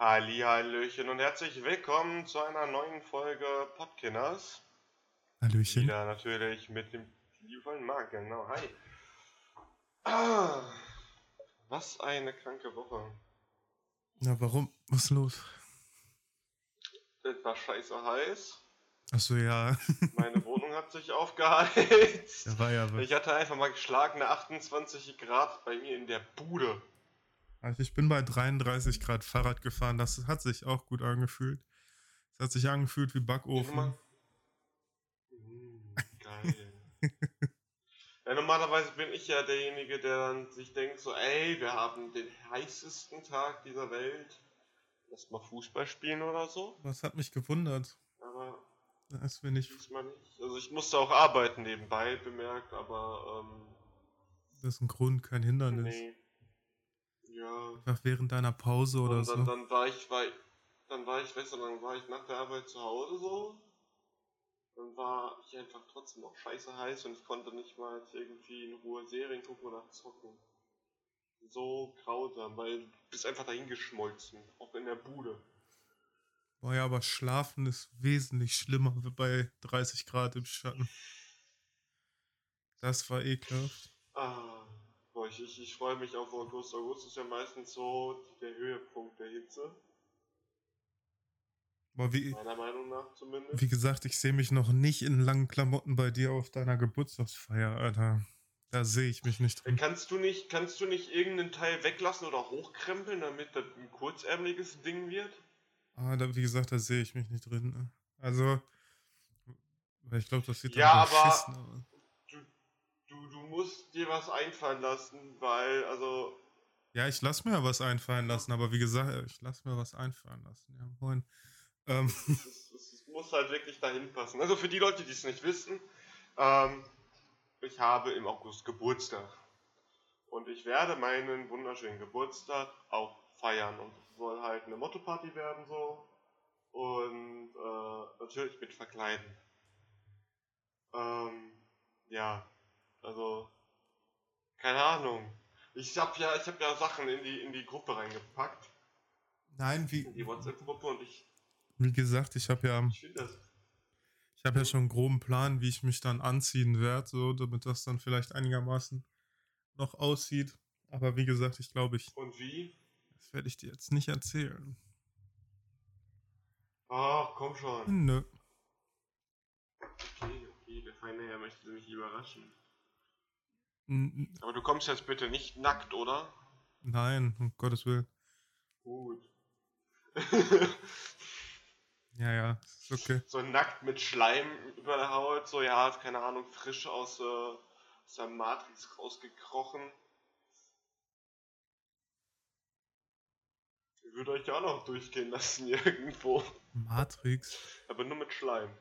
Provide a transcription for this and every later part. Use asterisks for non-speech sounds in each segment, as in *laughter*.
Halli, Hallöchen und herzlich willkommen zu einer neuen Folge Podkinners. Hallöchen. Wieder natürlich mit dem liebevollen Marc, genau. Hi. Ah, was eine kranke Woche. Na, warum? Was ist los? Es war scheiße heiß. Achso, ja. *laughs* Meine Wohnung hat sich aufgeheizt. Da war ja was. Ich hatte einfach mal geschlagene 28 Grad bei mir in der Bude. Also ich bin bei 33 Grad Fahrrad gefahren. Das hat sich auch gut angefühlt. Es hat sich angefühlt wie Backofen. Mm, geil. ja, normalerweise bin ich ja derjenige, der dann sich denkt, so, ey, wir haben den heißesten Tag dieser Welt. Lass mal Fußball spielen oder so. Was hat mich gewundert? Aber Das bin ich. nicht. Also ich musste auch arbeiten nebenbei, bemerkt, aber ähm, Das ist ein Grund, kein Hindernis. nee. Ja. Einfach während deiner Pause oder Und so. dann, dann war ich, war dann war ich, weißt du, dann war ich nach der Arbeit zu Hause so. Dann war ich einfach trotzdem noch scheiße heiß und ich konnte nicht mal irgendwie in Ruhe Serien gucken oder zocken. So grausam, weil du bist einfach dahin geschmolzen, auch in der Bude. Boah, ja, aber Schlafen ist wesentlich schlimmer *laughs* bei 30 Grad im Schatten. Das war ekelhaft. Ah, ich, ich, ich freue mich auf August. August ist ja meistens so der Höhepunkt der Hitze, wie, meiner Meinung nach zumindest. wie gesagt, ich sehe mich noch nicht in langen Klamotten bei dir auf deiner Geburtstagsfeier, Alter. Da sehe ich mich nicht drin. Kannst du nicht, kannst du nicht irgendeinen Teil weglassen oder hochkrempeln, damit das ein kurzärmeliges Ding wird? Ah, da, wie gesagt, da sehe ich mich nicht drin. ne? Also, ich glaube, das sieht Ja, dann aber- beschissen aus. Du, du musst dir was einfallen lassen, weil, also, Ja, ich lasse mir ja was einfallen lassen, aber wie gesagt, ich lasse mir was einfallen lassen. Ja, moin. Ähm, es, es, es muss halt wirklich dahin passen. Also für die Leute, die es nicht wissen, ähm, ich habe im August Geburtstag. Und ich werde meinen wunderschönen Geburtstag auch feiern. Und es soll halt eine Motto-Party werden so. Und äh, natürlich mit Verkleiden. Ähm, ja, also, keine Ahnung. Ich hab ja, ich hab ja Sachen in die, in die Gruppe reingepackt. nein, wie, In die WhatsApp-Gruppe und ich, wie gesagt, ich habe ja, ich finde das ich habe ja schon einen groben Plan, wie ich mich dann anziehen werde, so, damit das dann vielleicht einigermaßen noch aussieht. Aber wie gesagt, ich glaube, ich, Und wie? das werde ich dir jetzt nicht erzählen. Ach, komm schon. Nö. Okay, okay, der feine Herr möchte mich überraschen. Aber du kommst jetzt bitte nicht nackt, oder? Nein, um Gottes Willen. Gut. *laughs* Ja, ja, ist okay. so nackt mit Schleim über der Haut, so ja, keine Ahnung, frisch aus, äh, aus der Matrix rausgekrochen. Ich würde euch ja auch noch durchgehen lassen *laughs* irgendwo. Matrix. Aber nur mit Schleim.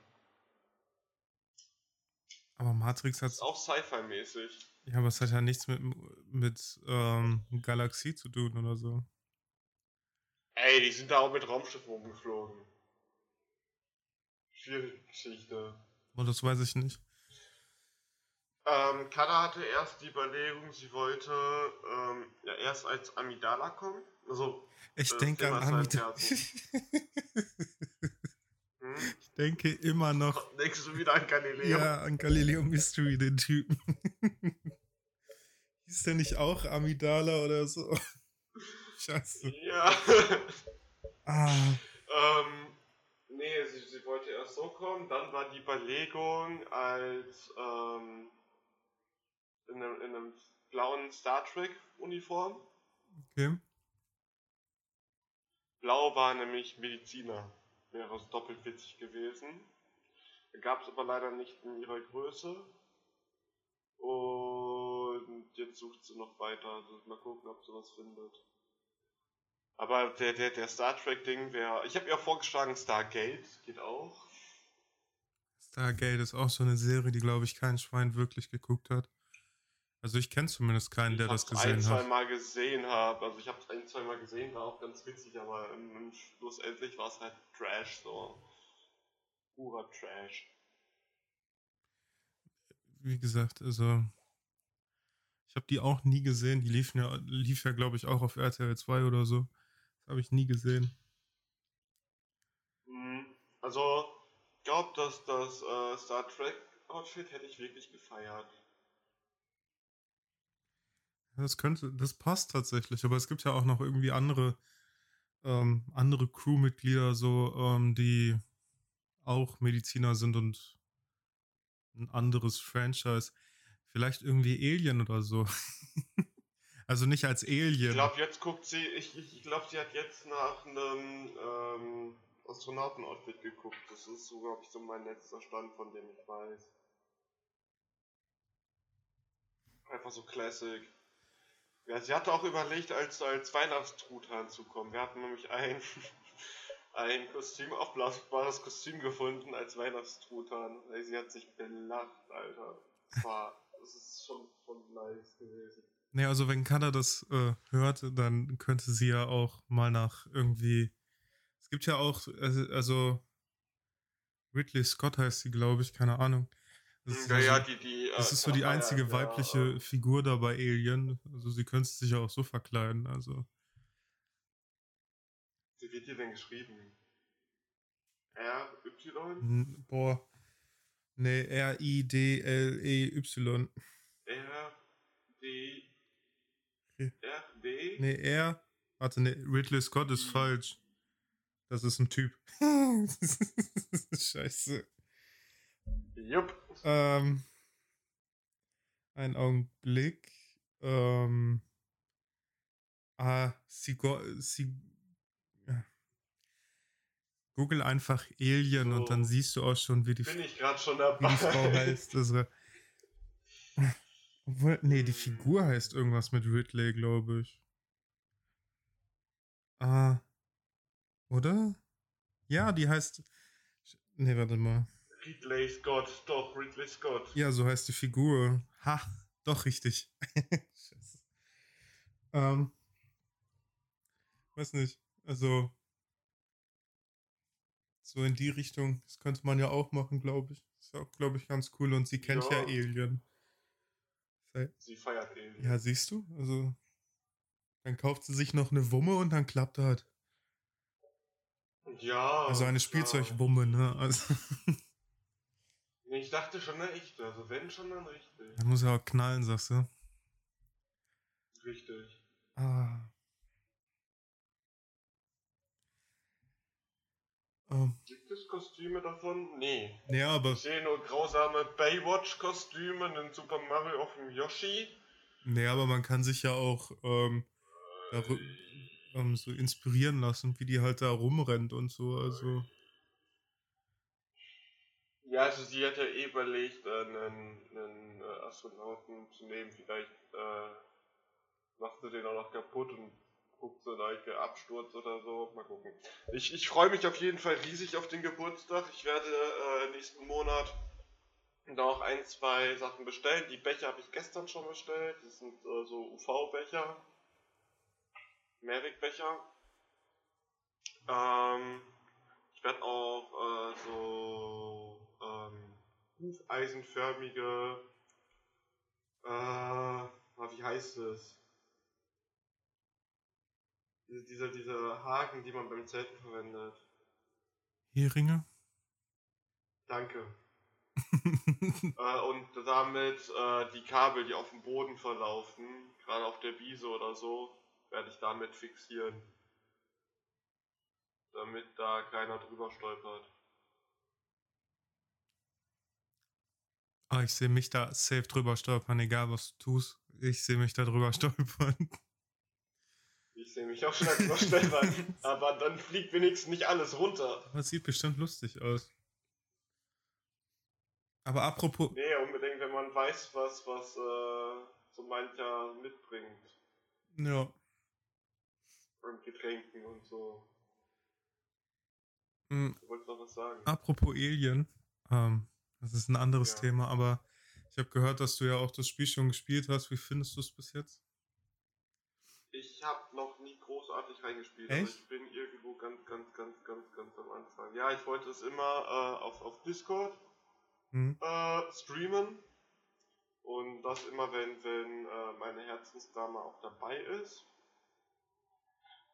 Aber Matrix hat Ist auch Sci-Fi-mäßig. Ja, aber es hat ja nichts mit, mit ähm, Galaxie zu tun oder so. Ey, die sind da auch mit Raumschiffen rumgeflogen. Schwierige Geschichte. Und das weiß ich nicht. Ähm, Kada hatte erst die Überlegung, sie wollte ähm, ja erst als Amidala kommen. Also, Ich Äh, denke an ist ein Amid *laughs* hm? Ich denke immer noch denkst du wieder an Galileo? ja, an Galileo Mystery, den Typen. *laughs* Hieß der nicht auch Amidala oder so? *laughs* Scheiße. Ja. Ah, ähm, nee, sie, sie wollte erst so kommen, dann war die Überlegung als ähm, in, einem, in einem blauen Star Trek Uniform. okay. Blau war nämlich Mediziner. Wäre es doppelt witzig gewesen. Gab es aber leider nicht in ihrer Größe. Und jetzt sucht sie noch weiter. Also mal gucken, ob sie was findet. Aber der, der, der Star Trek-Ding wäre. Ich habe ihr vorgeschlagen, Stargate geht auch. Stargate ist auch so eine Serie, die, glaube ich, kein Schwein wirklich geguckt hat. Also ich kenne zumindest keinen, der ich das hab's ein, gesehen zwei hat. Mal gesehen habe. Also ich habe es ein, zwei Mal gesehen, war auch ganz witzig, aber im schlussendlich war es halt Trash so. Purer Trash. Wie gesagt, also ich habe die auch nie gesehen. Die liefen ja, lief ja, glaube ich, auch auf RTL 2 oder so. Das habe ich nie gesehen. Also, ich glaube, dass das äh, Star Trek Outfit hätte ich wirklich gefeiert. Das könnte, das passt tatsächlich, aber es gibt ja auch noch irgendwie andere, ähm, andere Crewmitglieder, so, ähm, die auch Mediziner sind und ein anderes Franchise. Vielleicht irgendwie Alien oder so. *laughs* also nicht als Alien. Ich glaube, jetzt guckt sie, ich, ich, glaube, sie hat jetzt nach einem ähm, Astronauten-Outfit geguckt. Das ist so, glaube ich, so mein letzter Stand, von dem ich weiß. Einfach so Classic. Ja, sie hatte auch überlegt, als, als Weihnachtstruthahn zu kommen. Wir hatten nämlich ein, *laughs* ein Kostüm, aufblasbares Kostüm gefunden als Weihnachtstruthahn. Sie hat sich belacht, Alter. Das war, das ist schon, schon nice gewesen. Nee, also wenn Kanada das äh, hört, dann könnte sie ja auch mal nach irgendwie. Es gibt ja auch, also, also Ridley Scott heißt sie, glaube ich, keine Ahnung. Das ist, ja, ja, die, die, das ist so die einzige ja, weibliche ja, Figur da bei Alien. Also sie könnte sich ja auch so verkleiden, also. Wie wird hier denn geschrieben? R, Y? Boah. Nee, R-I-D-L-E-Y. R, D, R, D? Nee, R. Warte, nee, Ridley Scott ist falsch. Das ist ein Typ. *laughs* Scheiße. Jupp. Ähm, ein Augenblick. Ähm, ah, Sigo, Sig, Google einfach Alien so. und dann siehst du auch schon, wie die, Bin ich schon dabei. Wie die Frau heißt. Also, *laughs* obwohl, nee, die Figur heißt irgendwas mit Ridley, glaube ich. Ah. Oder? Ja, die heißt. Nee, warte mal. Ridley Scott, doch, Ridley Scott. Ja, so heißt die Figur. Ha, doch richtig. *laughs* Ähm, weiß nicht. Also, so in die Richtung, das könnte man ja auch machen, glaube ich. Ist auch, glaube ich, ganz cool. Und sie kennt ja, ja Alien. Sie feiert Alien. Ja, siehst du? Also, dann kauft sie sich noch eine Wumme und dann klappt das. Ja. Also eine Spielzeugwumme, ne? Also *laughs* ich dachte schon eine echte, also wenn schon, dann richtig. Da muss ja auch knallen, sagst du? Richtig. Ah. Um. Gibt es Kostüme davon? Nee. Ja, aber. Ich sehe nur grausame Baywatch-Kostüme, einen Super Mario auf dem Yoshi. Nee, aber man kann sich ja auch ähm, äh, ähm, so inspirieren lassen, wie die halt da rumrennt und so, also. Ja, also sie hat ja eh überlegt, äh, einen, einen äh, Astronauten zu nehmen. Vielleicht äh, macht sie den auch noch kaputt und guckt so like Absturz oder so. Mal gucken. Ich, ich freue mich auf jeden Fall riesig auf den Geburtstag. Ich werde äh, nächsten Monat noch ein, zwei Sachen bestellen. Die Becher habe ich gestern schon bestellt. Das sind äh, so UV-Becher. Mehrwegbecher. Ähm, ich werde auch äh, so hufeisenförmige, äh, wie heißt es? Diese, diese, diese Haken, die man beim Zelten verwendet. Heringe? Danke. *laughs* äh, und damit äh, die Kabel, die auf dem Boden verlaufen, gerade auf der Wiese oder so, werde ich damit fixieren. Damit da keiner drüber stolpert. Ah, ich sehe mich da safe drüber stolpern, egal was du tust. Ich sehe mich da drüber stolpern. Ich sehe mich auch schon drüber stolpern. *laughs* aber dann fliegt wenigstens nicht alles runter. Es sieht bestimmt lustig aus. Aber apropos. Nee, unbedingt, wenn man weiß, was, was äh, so mancher mitbringt. Ja. Und Getränken und so. Mhm. Du wolltest noch was sagen. Apropos Alien. Ähm, das ist ein anderes ja. Thema, aber ich habe gehört, dass du ja auch das Spiel schon gespielt hast. Wie findest du es bis jetzt? Ich habe noch nie großartig reingespielt. Echt? Also ich bin irgendwo ganz, ganz, ganz, ganz, ganz am Anfang. Ja, ich wollte es immer äh, auf, auf Discord mhm. äh, streamen. Und das immer, wenn, wenn äh, meine Herzensdame auch dabei ist.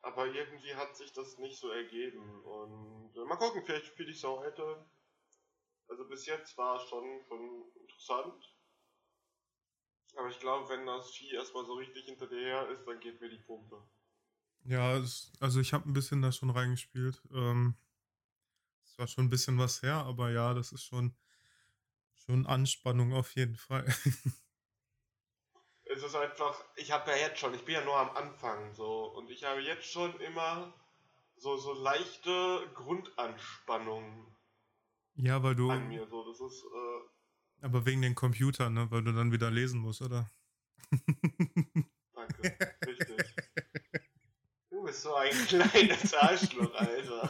aber irgendwie hat sich das nicht so ergeben. Und äh, mal gucken, vielleicht spiele ich es auch heute. Also bis jetzt war es schon, schon interessant. Aber ich glaube, wenn das Vieh erstmal so richtig hinterher ist, dann geht mir die Pumpe. Ja, es, also ich habe ein bisschen da schon reingespielt. Ähm, es war schon ein bisschen was her, aber ja, das ist schon, schon Anspannung auf jeden Fall. es ist einfach, ich habe ja jetzt schon, ich bin ja nur am Anfang so und ich habe jetzt schon immer so, so leichte Grundanspannung ja, weil du. an mir. So, das ist. Äh, aber wegen den Computern, ne? Weil du dann wieder lesen musst, oder? Danke, richtig. Du bist so ein *laughs* kleines Arschloch, Alter.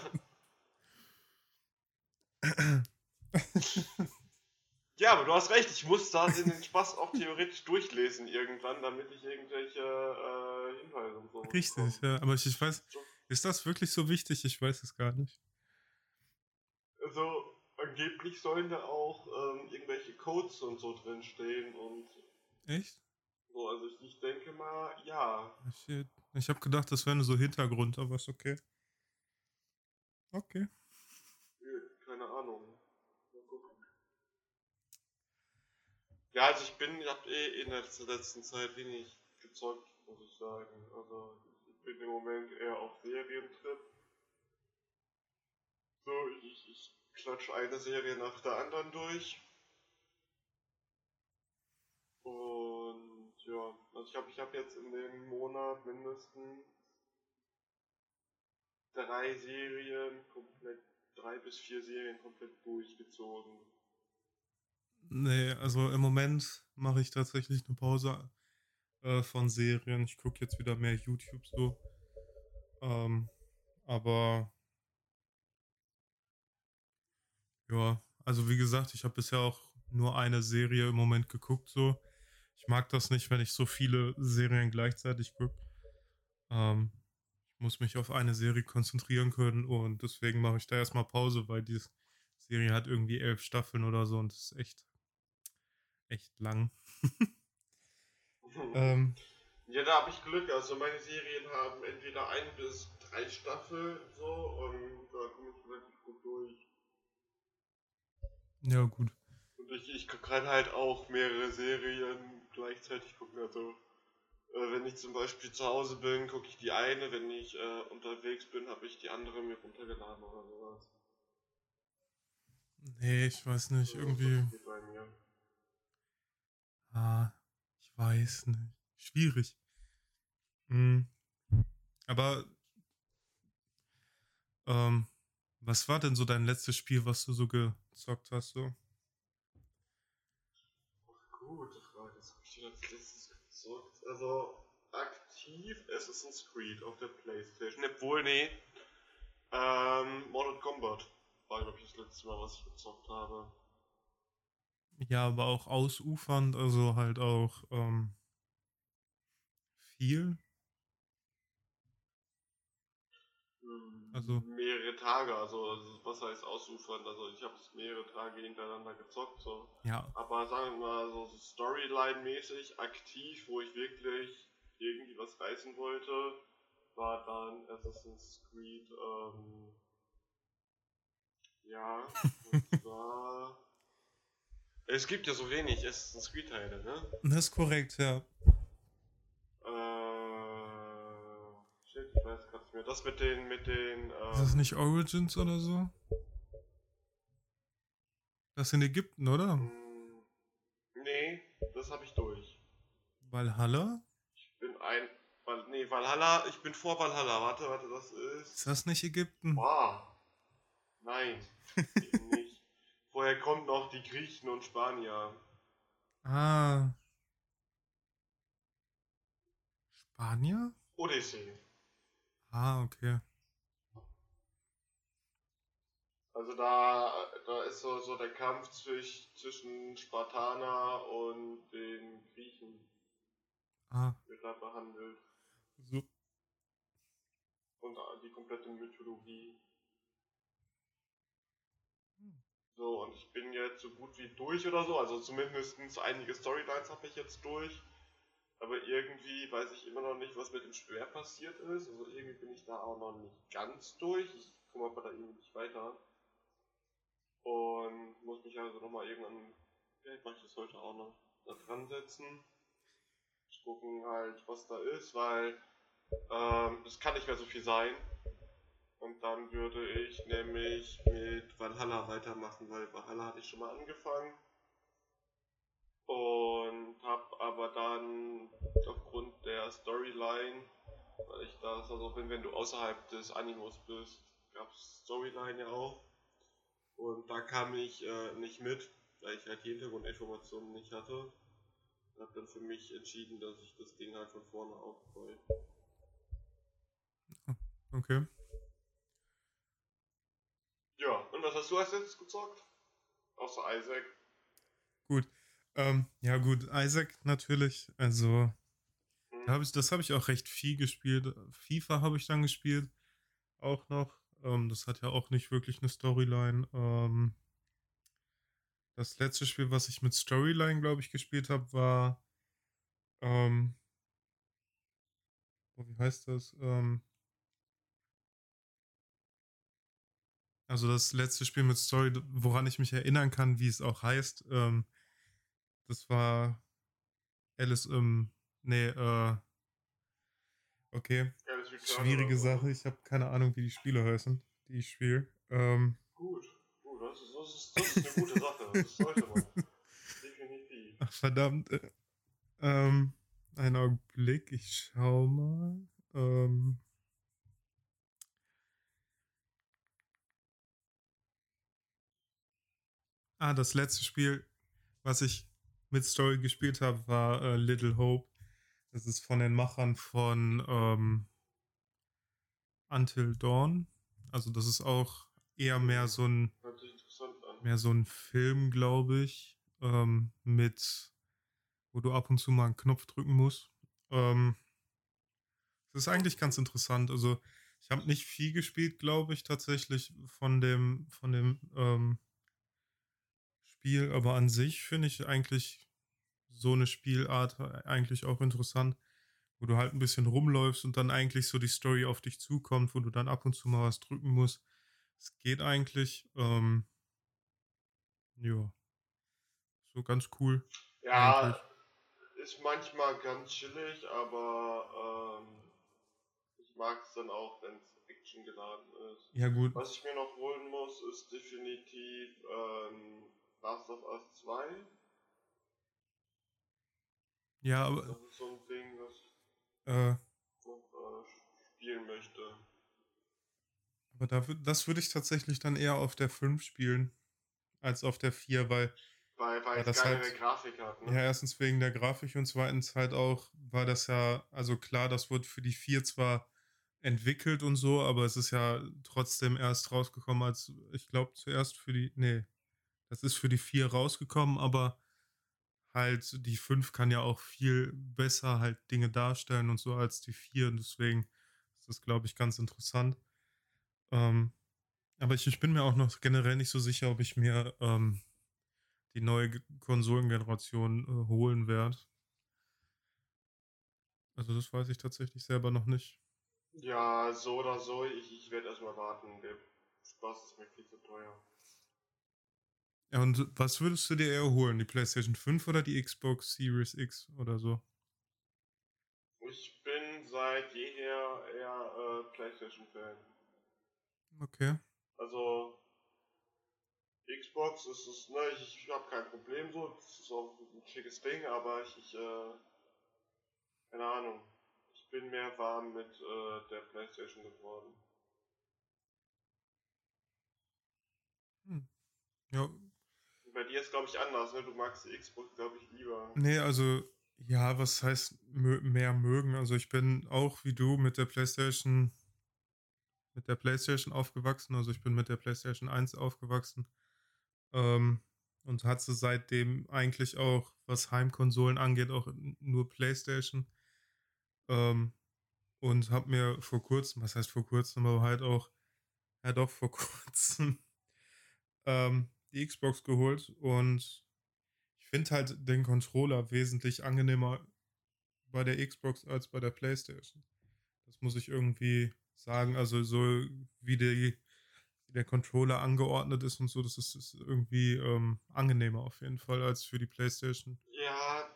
Ja, aber du hast recht, ich muss da den Spaß auch theoretisch durchlesen irgendwann, damit ich irgendwelche äh, Hinweise und so. Richtig, ja, aber ich, ich weiß, ist das wirklich so wichtig? Ich weiß es gar nicht. Also, angeblich sollen da auch ähm, irgendwelche Codes und so drin stehen und. Echt? So, also ich, ich denke mal, ja. Ich, ich habe gedacht, das wäre nur so Hintergrund, aber ist okay. Okay. Keine Ahnung. Ja, also ich bin, ich hab eh in der letzten Zeit wenig gezockt, muss ich sagen. Also ich bin im Moment eher auf Serientrip. So, ich, ich klatsche eine Serie nach der anderen durch. Und ja, also ich habe ich hab jetzt in dem Monat mindestens drei Serien komplett, drei bis vier Serien komplett durchgezogen. Nee, also im Moment mache ich tatsächlich eine Pause äh, von Serien. Ich gucke jetzt wieder mehr YouTube so. Ähm, aber ja, also wie gesagt, ich habe bisher auch nur eine Serie im Moment geguckt so. Ich mag das nicht, wenn ich so viele Serien gleichzeitig gucke. Ähm, ich muss mich auf eine Serie konzentrieren können und deswegen mache ich da erstmal Pause, weil die Serie hat irgendwie elf Staffeln oder so und das ist echt echt lang. *laughs* ähm, ja, da habe ich Glück. Also meine Serien haben entweder ein bis drei Staffeln so und da komme ich relativ gut durch. Ja, gut. Und ich, ich kann halt auch mehrere Serien gleichzeitig gucken. Also äh, wenn ich zum Beispiel zu Hause bin, gucke ich die eine. Wenn ich äh, unterwegs bin, habe ich die andere mir runtergeladen oder sowas. Nee, ich weiß nicht, irgendwie. Ah, ich weiß nicht. Schwierig. Hm. Aber ähm, was war denn so dein letztes Spiel, was du so gezockt hast? So? Gute Frage. Was habe ich denn als letztes gezockt? Also aktiv Assassin's Creed auf der Playstation. Obwohl, nee. Ähm, Mortal Kombat war, glaube ich, das letzte Mal, was ich gezockt habe. Ja, aber auch ausufernd, also halt auch ähm, viel. Also mehrere Tage, also was heißt ausufern? Also ich habe es mehrere Tage hintereinander gezockt, so. Ja. Aber sagen wir mal so Storyline-mäßig aktiv, wo ich wirklich irgendwie was reißen wollte, war dann Assassin's Creed. Ähm, ja, *laughs* und zwar es gibt ja so wenig Assassin's Creed-Teile, ne? Das ist korrekt, ja. Weiß gerade nicht mehr. Das mit den. Mit den ähm, ist das nicht Origins oder so? Das ist in Ägypten, oder? Nee, das habe ich durch. Valhalla? Ich bin ein. Nee, Valhalla, ich bin vor Valhalla. Warte, warte, das ist. Ist das nicht Ägypten? Wow. Nein, eben nicht. *laughs* Vorher kommt noch die Griechen und Spanier. Ah. Spanier? Odyssee. Ah, okay. Also da, da ist so, so der Kampf zwischen, zwischen Spartaner und den Griechen. Ah. Wird da behandelt. So. Und die komplette Mythologie. So, und ich bin jetzt so gut wie durch oder so. Also zumindest einige Storylines habe ich jetzt durch. Aber irgendwie weiß ich immer noch nicht, was mit dem Schwer passiert ist. Also irgendwie bin ich da auch noch nicht ganz durch. Ich komme aber da irgendwie nicht weiter. Und muss mich also nochmal irgendwann, vielleicht mache ich das heute auch noch, da dran setzen. Gucken halt, was da ist, weil ähm, das kann nicht mehr so viel sein. Und dann würde ich nämlich mit Valhalla weitermachen, weil Valhalla hatte ich schon mal angefangen. Und habe aber dann aufgrund der Storyline, weil ich da so bin, wenn du außerhalb des Animus bist, gab es Storyline ja auch. Und da kam ich äh, nicht mit, weil ich halt die Hintergrundinformationen nicht hatte. Und habe dann für mich entschieden, dass ich das Ding halt von vorne aufbaue. Okay. Ja, und was hast du als letztes gezockt? Außer Isaac. Gut. Ähm, ja, gut, Isaac natürlich. Also, da hab ich, das habe ich auch recht viel gespielt. FIFA habe ich dann gespielt. Auch noch. Ähm, das hat ja auch nicht wirklich eine Storyline. Ähm, das letzte Spiel, was ich mit Storyline, glaube ich, gespielt habe, war. Ähm, oh, wie heißt das? Ähm, also das letzte Spiel mit Story, woran ich mich erinnern kann, wie es auch heißt, ähm, das war Alice im. Nee, äh. Okay. Schwierige so. Sache. Ich habe keine Ahnung, wie die Spiele heißen, die ich spiele. Ähm, Gut, gut, das ist, das ist, das ist eine gute Sache. Das sollte man. Definitiv. ach, verdammt. Äh, ähm, einen Augenblick, ich schau mal. Ähm, ah, das letzte Spiel, was ich mit Story gespielt habe, war äh, Little Hope. Das ist von den Machern von ähm, Until Dawn. Also das ist auch eher mehr so ein mehr so ein Film, glaube ich, ähm, mit, wo du ab und zu mal einen Knopf drücken musst. Ähm, das ist eigentlich ganz interessant. Also ich habe nicht viel gespielt, glaube ich, tatsächlich von dem, von dem ähm, Spiel, aber an sich finde ich eigentlich so eine Spielart eigentlich auch interessant, wo du halt ein bisschen rumläufst und dann eigentlich so die Story auf dich zukommt, wo du dann ab und zu mal was drücken musst. Es geht eigentlich. Ähm, ja. So ganz cool. Ja, Eigentlich. ist manchmal ganz chillig, aber ähm, ich mag es dann auch, wenn es Action geladen ist. Ja, gut. Was ich mir noch holen muss, ist definitiv ähm, Last of Us 2. Ja, aber Das ist so ein Ding, was ich äh, noch äh, spielen möchte. aber da, das würde ich tatsächlich dann eher auf der 5 spielen, als auf der 4, weil, Weil, weil Ja, es das geilere halt- Grafik hat. Ne? ja, erstens wegen der Grafik und zweitens halt auch, war das ja, also klar, das wurde für die 4 zwar entwickelt und so, aber es ist ja trotzdem erst rausgekommen, als, ich glaube, zuerst für die, nee, das ist für die 4 rausgekommen, aber halt die 5 kann ja auch viel besser halt Dinge darstellen und so als die 4 und deswegen ist das, glaube ich, ganz interessant. Ähm, aber ich, ich bin mir auch noch generell nicht so sicher, ob ich mir ähm, die neue Ge- Konsolengeneration äh, holen werde. Also das weiß ich tatsächlich selber noch nicht. Ja, so oder so, ich, ich werde erstmal warten. Der Spaß ist mir viel zu teuer. Ja, und was würdest du dir eher holen? Die PlayStation 5 oder die Xbox Series X oder so? Ich bin seit jeher eher äh, PlayStation-Fan. Okay. Also, Xbox ist es, ne, ich, ich habe kein Problem so, das ist auch ein schickes Ding, aber ich, ich äh, keine Ahnung, ich bin mehr warm mit äh, der Playstation geworden. Hm. Ja, bei dir ist glaube ich anders, ne, du magst die Xbox glaube ich lieber. Nee, also, ja, was heißt mehr mögen? Also ich bin auch wie du mit der PlayStation, mit der PlayStation aufgewachsen. Also ich bin mit der PlayStation 1 aufgewachsen. Ähm, und hatte seitdem eigentlich auch, was Heimkonsolen angeht, auch nur PlayStation. Ähm, und habe mir vor kurzem, was heißt vor kurzem, aber halt auch, ja doch vor *laughs* kurzem, ähm, die Xbox geholt und ich finde halt den Controller wesentlich angenehmer bei der Xbox als bei der PlayStation. Das muss ich irgendwie sagen. Also so wie, die, der Controller angeordnet ist und so, das ist, ist irgendwie ähm, angenehmer auf jeden Fall als für die PlayStation. Ja,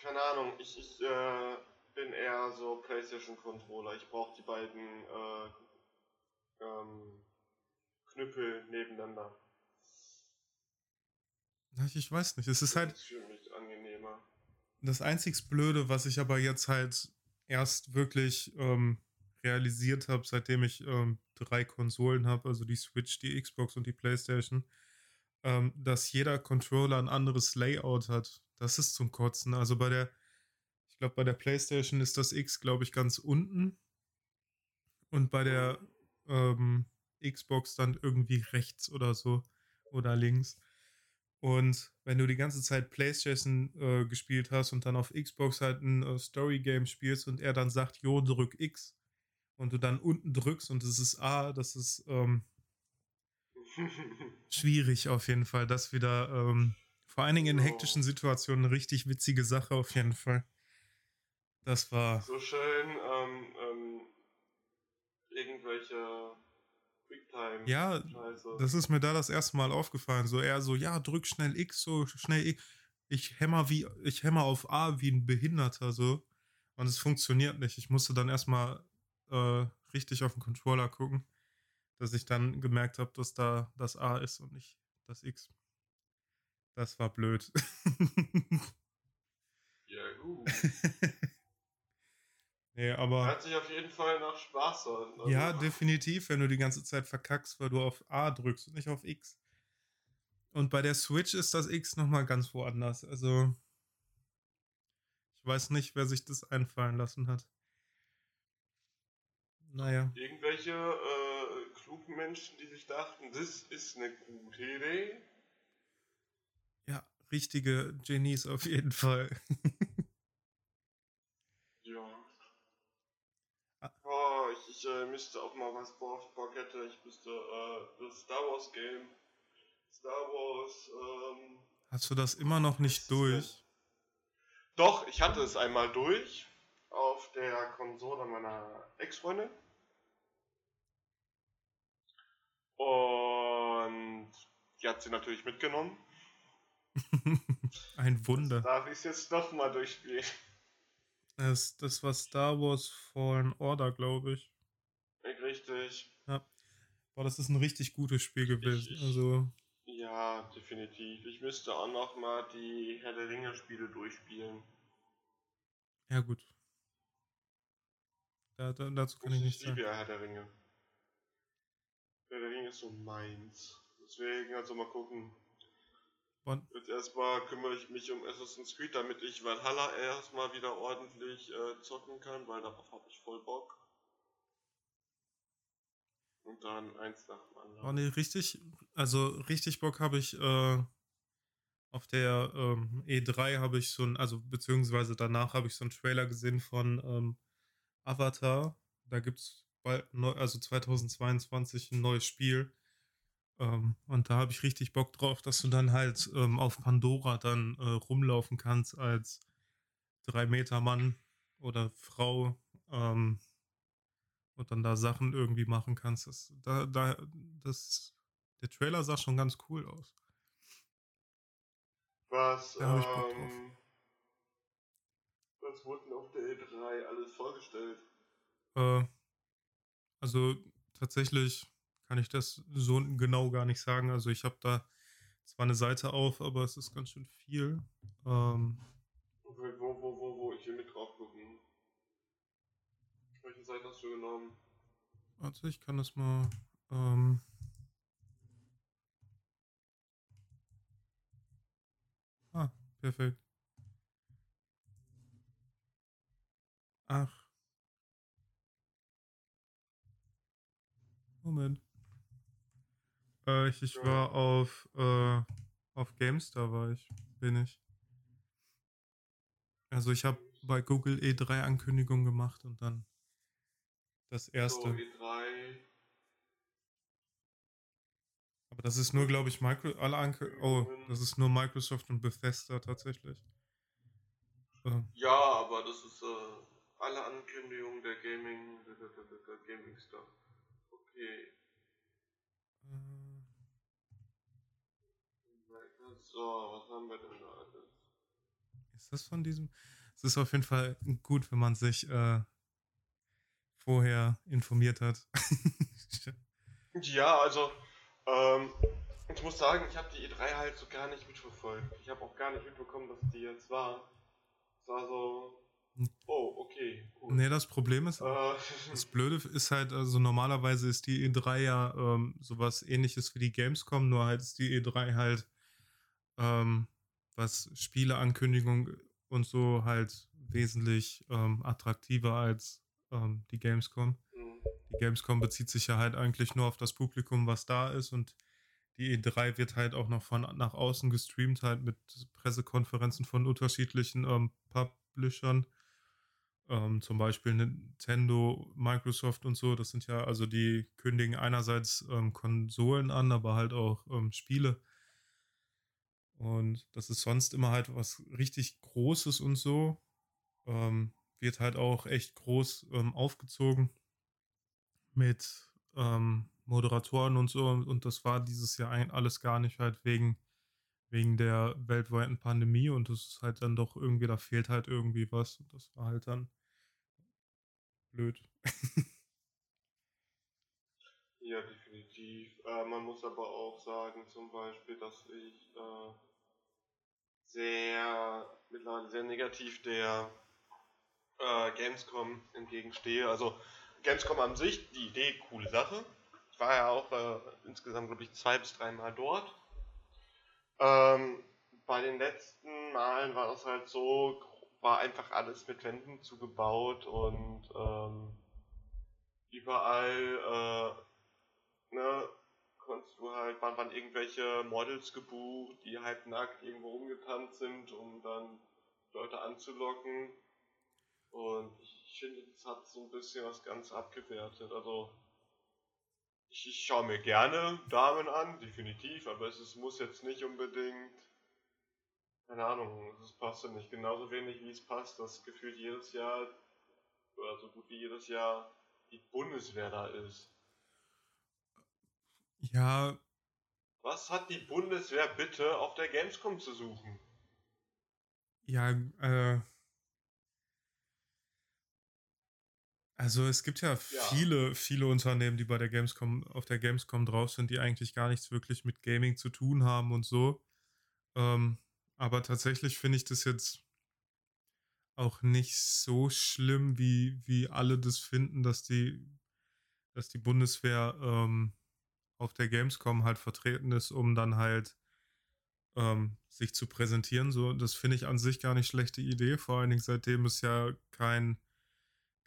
keine Ahnung. Ich, ich äh, bin eher so PlayStation-Controller. Ich brauche die beiden äh, ähm, Knüppel nebeneinander. Ich weiß nicht. Es ist halt. Das ist für mich angenehmer. Das einzig Blöde, was ich aber jetzt halt erst wirklich ähm, realisiert habe, seitdem ich ähm, drei Konsolen habe, also die Switch, die Xbox und die PlayStation, ähm, dass jeder Controller ein anderes Layout hat. Das ist zum Kotzen. Also bei der, ich glaube, bei der PlayStation ist das X, glaube ich, ganz unten. Und bei der ähm, Xbox dann irgendwie rechts oder so oder links. Und wenn du die ganze Zeit PlayStation äh, gespielt hast und dann auf Xbox halt ein äh, Story-Game spielst und er dann sagt, jo, drück X und du dann unten drückst und es ist A, das ist ähm, *laughs* schwierig auf jeden Fall. Das wieder, ähm, vor allen Dingen in hektischen Situationen, eine richtig witzige Sache auf jeden Fall. Das war. So schön, ähm, ähm, irgendwelche Quicktime. Ja, Scheiße. das ist mir da das erste Mal aufgefallen. So eher so, ja, drück schnell X, so schnell X. Ich hämmer wie, ich hämmer auf A wie ein Behinderter, so. Und es funktioniert nicht. Ich musste dann erstmal äh, richtig auf den Controller gucken, dass ich dann gemerkt habe, dass da das A ist und nicht das X. Das war blöd. *laughs* ja, gut. *laughs* Nee, aber. Hört sich auf jeden Fall nach Spaß an. Also ja, definitiv, wenn du die ganze Zeit verkackst, weil du auf A drückst und nicht auf X. Und bei der Switch ist das X nochmal ganz woanders. Also. Ich weiß nicht, wer sich das einfallen lassen hat. Naja. Irgendwelche äh, klugen Menschen, die sich dachten, das ist eine gute Idee. Ja, richtige Genies auf jeden Fall. *laughs* ich äh, müsste auch mal was auf Parkette. Ich müsste äh, das Star Wars Game. Star Wars. Ähm, Hast du das immer noch nicht durch? Doch, ich hatte es einmal durch. Auf der Konsole meiner Ex-Freundin. Und die hat sie natürlich mitgenommen. *laughs* Ein Wunder. darf ich es jetzt nochmal durchspielen. Das, das war Star Wars Fallen Order, glaube ich. Richtig. Ja. Boah, das ist ein richtig gutes Spiel gewesen. Ich, also. Ja, definitiv. Ich müsste auch noch mal die Herr der Ringe Spiele durchspielen. Ja, gut. Da, da, dazu kann ich, ich nicht sagen. Ich liebe ja Herr der Ringe. Herr der Ringe ist so meins. Deswegen, also mal gucken. Und Jetzt erstmal kümmere ich mich um Assassin's Creed, damit ich Valhalla erstmal wieder ordentlich äh, zocken kann, weil darauf habe ich voll Bock. Und dann eins nach dem anderen. Oh nee, richtig, also richtig Bock habe ich äh, auf der ähm, E3 habe ich so ein, also beziehungsweise danach habe ich so einen Trailer gesehen von ähm, Avatar. Da gibt es bald, also 2022 ein neues Spiel. Ähm, und da habe ich richtig Bock drauf, dass du dann halt ähm, auf Pandora dann äh, rumlaufen kannst als drei Meter Mann oder Frau. Ähm, und dann da Sachen irgendwie machen kannst. Das, da, da, das, der Trailer sah schon ganz cool aus. Was, da ähm, was wurden auf der E3 alles vorgestellt? Äh, also tatsächlich kann ich das so genau gar nicht sagen. Also ich habe da zwar eine Seite auf, aber es ist ganz schön viel. Ähm, wo, wo, wo, wo, ich will mit drauf gucken. Welche Seite hast du genommen? Warte, ich kann das mal. Ähm ah, perfekt. Ach. Moment. Äh, ich, ich war auf, äh, auf GameStar war ich, bin ich. Also ich habe bei Google E3 Ankündigung gemacht und dann das erste. So, E3. Aber das ist nur, glaube ich, Micro alle Anke oh, das ist nur Microsoft und Bethesda tatsächlich. Äh, Äh, ja, aber das ist äh, alle Ankündigungen der Gaming, der, der, der, der Gaming Stuff. Okay. Äh, so, was haben wir denn da alles? Ist das von diesem? Es ist auf jeden Fall gut, wenn man sich äh, vorher informiert hat. *laughs* ja, also ähm, ich muss sagen, ich habe die E3 halt so gar nicht mitverfolgt. Ich habe auch gar nicht mitbekommen, dass die jetzt war. Es war so. Hm. Oh, okay, cool. Nee, das Problem ist, äh. *laughs* das Blöde ist halt, also normalerweise ist die E3 ja ähm, sowas ähnliches wie die Gamescom, nur halt ist die E3 halt, ähm, was Spieleankündigung und so halt wesentlich ähm, attraktiver als ähm, die Gamescom. Mhm. Die Gamescom bezieht sich ja halt eigentlich nur auf das Publikum, was da ist und die E3 wird halt auch noch von nach außen gestreamt, halt mit Pressekonferenzen von unterschiedlichen ähm, Publishern. Ähm, zum Beispiel Nintendo, Microsoft und so. Das sind ja, also die kündigen einerseits ähm, Konsolen an, aber halt auch ähm, Spiele. Und das ist sonst immer halt was richtig Großes und so. Ähm, wird halt auch echt groß ähm, aufgezogen mit ähm, Moderatoren und so. Und das war dieses Jahr alles gar nicht halt wegen, wegen der weltweiten Pandemie. Und das ist halt dann doch irgendwie, da fehlt halt irgendwie was. Und das war halt dann blöd. *laughs* ja, definitiv. Äh, man muss aber auch sagen, zum Beispiel, dass ich äh, sehr, mittlerweile sehr negativ der äh, Gamescom entgegenstehe. Also Gamescom an sich, die Idee, coole Sache. Ich war ja auch äh, insgesamt, glaube ich, zwei bis dreimal dort. Ähm, bei den letzten Malen war das halt so, war einfach alles mit Wänden zugebaut und ähm, überall äh, ne, konntest du halt, waren, waren irgendwelche Models gebucht, die halt nackt irgendwo rumgetanzt sind, um dann Leute anzulocken. Und ich finde, das hat so ein bisschen was ganz abgewertet. Also, ich, ich schaue mir gerne Damen an, definitiv, aber es, es muss jetzt nicht unbedingt, keine Ahnung, es passt ja nicht. Genauso wenig wie es passt, dass gefühlt jedes Jahr, oder so gut wie jedes Jahr, die Bundeswehr da ist. Ja. Was hat die Bundeswehr bitte auf der Gamescom zu suchen? Ja, äh, Also es gibt ja, ja, viele, viele Unternehmen, die bei der Gamescom, auf der Gamescom drauf sind, die eigentlich gar nichts wirklich mit Gaming zu tun haben und so. Ähm, aber tatsächlich finde ich das jetzt auch nicht so schlimm, wie, wie alle das finden, dass die, dass die Bundeswehr ähm, auf der Gamescom halt vertreten ist, um dann halt ähm, sich zu präsentieren. So, das finde ich an sich gar nicht schlechte Idee, vor allen Dingen seitdem es ja kein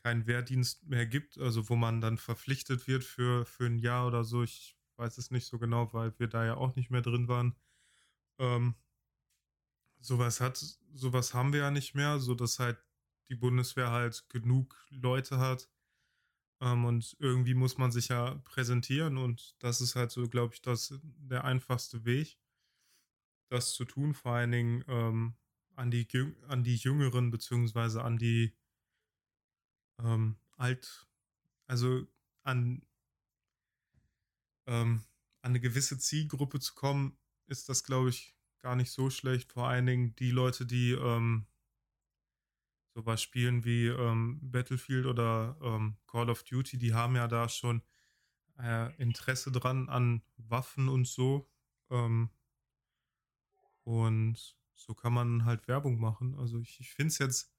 keinen Wehrdienst mehr gibt, also wo man dann verpflichtet wird für, für ein Jahr oder so. Ich weiß es nicht so genau, weil wir da ja auch nicht mehr drin waren. Ähm, sowas hat, sowas haben wir ja nicht mehr, so dass halt die Bundeswehr halt genug Leute hat. Ähm, und irgendwie muss man sich ja präsentieren und das ist halt so, glaube ich, das der einfachste Weg, das zu tun, vor allen Dingen ähm, an, die, an die Jüngeren beziehungsweise an die ähm, alt, also an, ähm, an eine gewisse Zielgruppe zu kommen, ist das, glaube ich, gar nicht so schlecht. Vor allen Dingen die Leute, die ähm, sowas spielen wie ähm, Battlefield oder ähm, Call of Duty, die haben ja da schon äh, Interesse dran an Waffen und so. Ähm, und so kann man halt Werbung machen. Also ich, ich finde es jetzt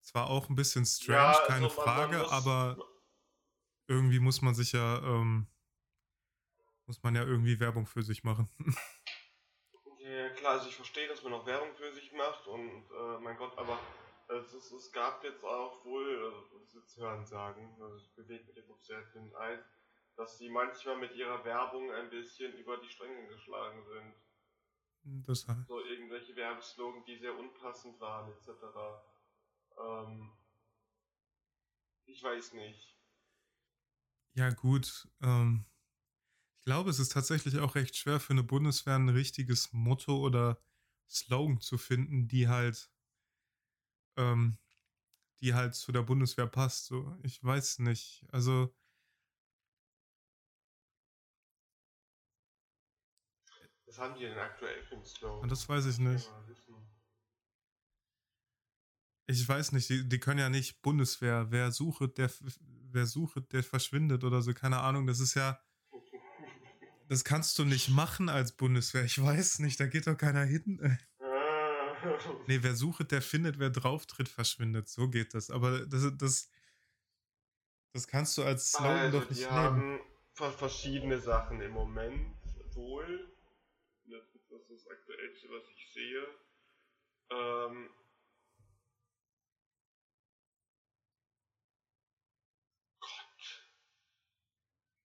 zwar auch ein bisschen strange, ja, keine also Frage, muss, aber irgendwie muss man sich ja, ähm, muss man ja irgendwie Werbung für sich machen. *laughs* ja, klar, also ich verstehe, dass man auch Werbung für sich macht und äh, mein Gott, aber es, ist, es gab jetzt auch wohl, also das ist hören sagen, also ich bewege mich jetzt auf sehr dünn Eis, dass sie manchmal mit ihrer Werbung ein bisschen über die Stränge geschlagen sind. Das heißt. So irgendwelche Werbeslogan, die sehr unpassend waren, etc. Ähm, ich weiß nicht. Ja, gut. Ähm, ich glaube, es ist tatsächlich auch recht schwer für eine Bundeswehr ein richtiges Motto oder Slogan zu finden, die halt ähm, die halt zu der Bundeswehr passt. So, ich weiß nicht. Also. Was haben die denn aktuell für einen Slogan? Das weiß ich nicht. Ich weiß nicht, die, die können ja nicht Bundeswehr. Wer sucht, der, wer sucht, der verschwindet oder so. Keine Ahnung. Das ist ja. Das kannst du nicht machen als Bundeswehr. Ich weiß nicht, da geht doch keiner hin. *laughs* Nee, wer sucht, der findet, wer drauftritt, verschwindet. So geht das. Aber das, das, das kannst du als Slogan also, doch nicht die nehmen. haben verschiedene Sachen im Moment wohl. Das ist das Aktuellste, was ich sehe. Ähm,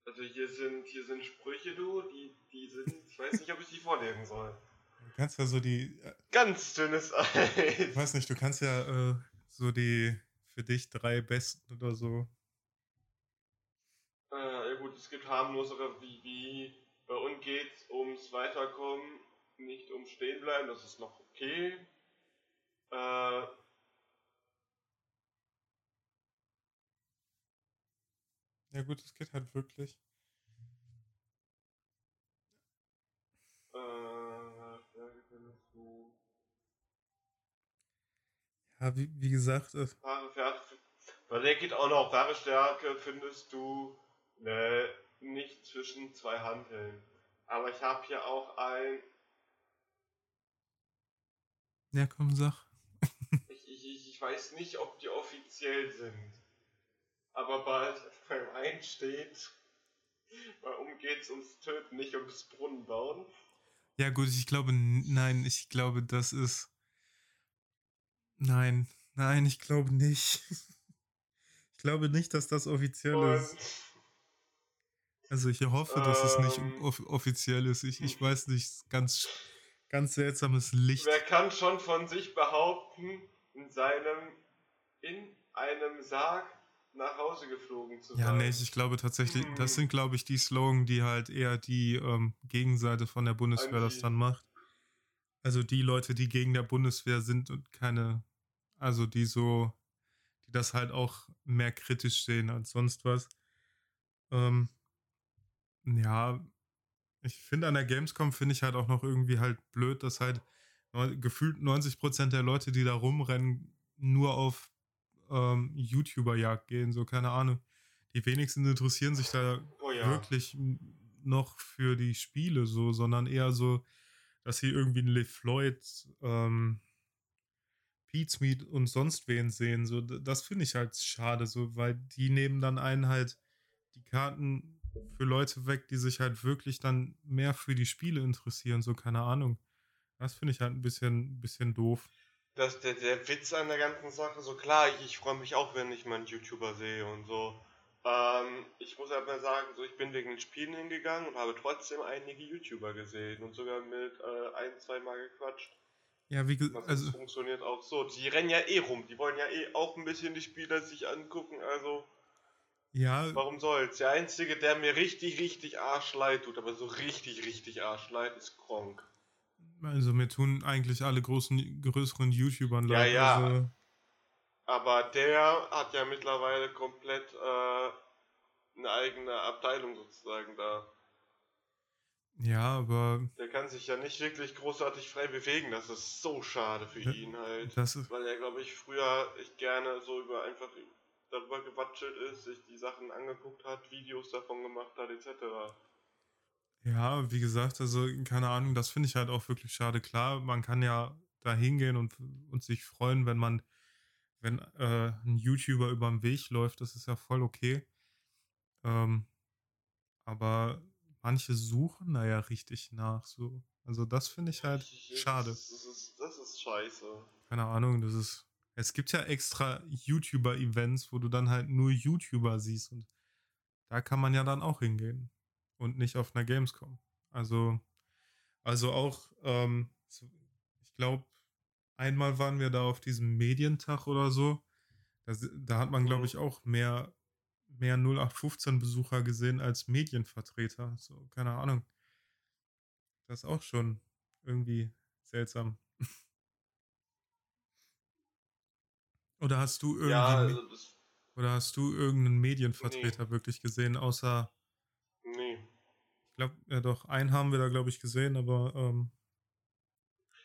Also hier sind, hier sind Sprüche, du, die, die sind, ich weiß nicht, ob ich die vorlesen soll. Du kannst ja so die. Äh, Ganz dünnes Eis. Ich weiß nicht, du kannst ja äh, so die für dich drei besten oder so. Äh, ja gut, es gibt harmlosere wie, wie bei uns geht's ums Weiterkommen, nicht ums Stehenbleiben, das ist noch okay. Äh, ja gut, es geht halt wirklich. Ja, wie, wie gesagt. Äh, Bei der geht auch noch wahre Stärke, findest du ne, nicht zwischen zwei Handeln. Aber ich habe hier auch ein. Ja, komm, sag. ich, ich, ich weiß nicht, ob die offiziell sind. Aber bald *laughs* beim einen steht, warum geht's ums Töten, nicht ums Brunnenbauen? Ja, gut, ich glaube, nein, ich glaube, das ist. Nein, nein, ich glaube nicht. *laughs* Ich glaube nicht, dass das offiziell Und, ist. Also ich hoffe, dass ähm, es nicht ähm. off offiziell ist. Ich, ich weiß nicht, ganz, ganz seltsames Licht. Wer kann schon von sich behaupten, in seinem, in einem Sarg nach Hause geflogen zu sein? Ja, nee, ich glaube tatsächlich, hm. das sind, glaube ich, die Slogan, die halt eher die ähm, Gegenseite von der Bundeswehr das dann macht. Also die Leute, die gegen der Bundeswehr sind und keine also die so, die das halt auch mehr kritisch sehen als sonst was. Ähm, ja, ich finde an der Gamescom finde ich halt auch noch irgendwie halt blöd, dass halt gefühlt 90% der Leute, die da rumrennen, nur auf ähm, YouTuber-Jagd gehen, so keine Ahnung. Die wenigsten interessieren sich da oh ja. wirklich noch für die Spiele so, sondern eher so, dass sie irgendwie einen LeFloid ähm, Beatsmeet und sonst wen sehen. So, das finde ich halt schade, so, weil die nehmen dann einen halt die Karten für Leute weg, die sich halt wirklich dann mehr für die Spiele interessieren, so keine Ahnung. Das finde ich halt ein bisschen, bisschen doof. Das, der, der Witz an der ganzen Sache, so klar, ich, ich freue mich auch, wenn ich mal einen YouTuber sehe und so. Ähm, ich muss aber sagen, so ich bin wegen den Spielen hingegangen und habe trotzdem einige YouTuber gesehen und sogar mit äh, ein, zwei Mal gequatscht. Ja, wie gesagt, also. Das funktioniert auch so. Die rennen ja eh rum. Die wollen ja eh auch ein bisschen die Spieler sich angucken. Also. Ja. Warum soll's? Der einzige, der mir richtig, richtig arschleid tut, aber so richtig, richtig arschleid, ist Kronk. Also mir tun eigentlich alle großen, größeren YouTubern leid. Ja, ja. Also aber der hat ja mittlerweile komplett äh, eine eigene Abteilung sozusagen da. Ja, aber. Der kann sich ja nicht wirklich großartig frei bewegen. Das ist so schade für ihn halt. Das ist weil er, glaube ich, früher echt gerne so über einfach darüber gewatschelt ist, sich die Sachen angeguckt hat, Videos davon gemacht hat, etc. Ja, wie gesagt, also keine Ahnung, das finde ich halt auch wirklich schade. Klar, man kann ja da hingehen und, und sich freuen, wenn man, wenn äh, ein YouTuber über den Weg läuft, das ist ja voll okay. Ähm, aber manche suchen da ja richtig nach. So. Also das finde ich halt ich, schade. Das ist, das ist scheiße. Keine Ahnung, das ist. Es gibt ja extra YouTuber-Events, wo du dann halt nur YouTuber siehst und da kann man ja dann auch hingehen. Und nicht auf einer Gamescom. Also, also auch, ähm, ich glaube, einmal waren wir da auf diesem Medientag oder so. Da, da hat man, glaube mhm. ich, auch mehr mehr 0815-Besucher gesehen als Medienvertreter. So, keine Ahnung. Das ist auch schon irgendwie seltsam. Oder hast du irgendwie. Ja, also oder hast du irgendeinen Medienvertreter Nee. wirklich gesehen, außer. Glaube, ja doch, einen haben wir da, glaube ich, gesehen, aber ähm,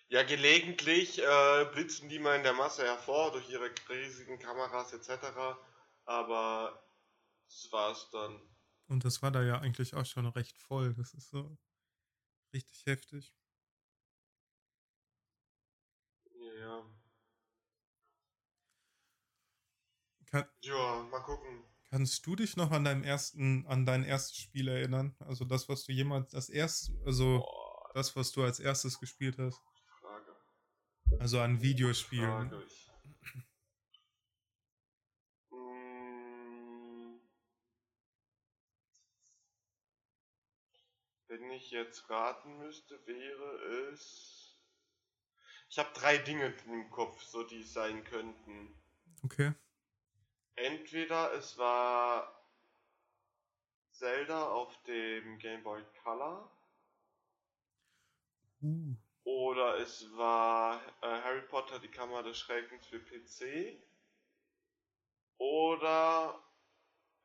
Ja, gelegentlich äh, blitzen die mal in der Masse hervor durch ihre riesigen Kameras etc. Aber das war's dann. und das war da ja eigentlich auch schon recht voll. Das ist so richtig heftig. Ja, Kann, ja, mal gucken. Kannst du dich noch an deinem ersten, an dein erstes Spiel erinnern? Also das, was du jemals das erste, also Boah, das, was du als erstes gespielt hast? Frage. Also an Videospielen. Frage ich. Mm. Wenn ich jetzt raten müsste, wäre es. Ich habe drei Dinge im Kopf, so die es sein könnten. Okay. Entweder es war Zelda auf dem Game Boy Color Uh, oder es war äh, Harry Potter die Kammer des Schreckens für PC oder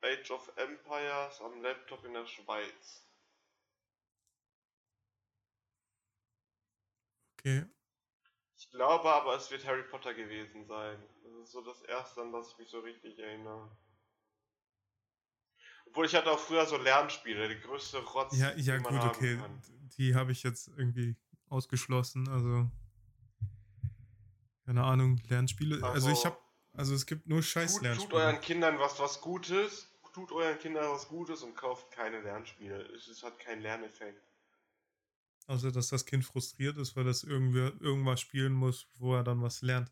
Age of Empires am Laptop in der Schweiz. okay. Ich glaube aber, es wird Harry Potter gewesen sein. Das ist so das erste, an das ich mich so richtig erinnere. Obwohl ich hatte auch früher so Lernspiele, die größte Rotz, Ja, ja die man gut, okay. kann. Die habe ich jetzt irgendwie ausgeschlossen. Also keine Ahnung, Lernspiele. Also, ich habe, also es gibt nur scheiß tut, tut Lernspiele. euren Kindern was, was Gutes, tut euren Kindern was Gutes und kauft keine Lernspiele. Es, es hat keinen Lerneffekt. Außer dass das Kind frustriert ist, weil das irgendwie irgendwas spielen muss, wo er dann was lernt.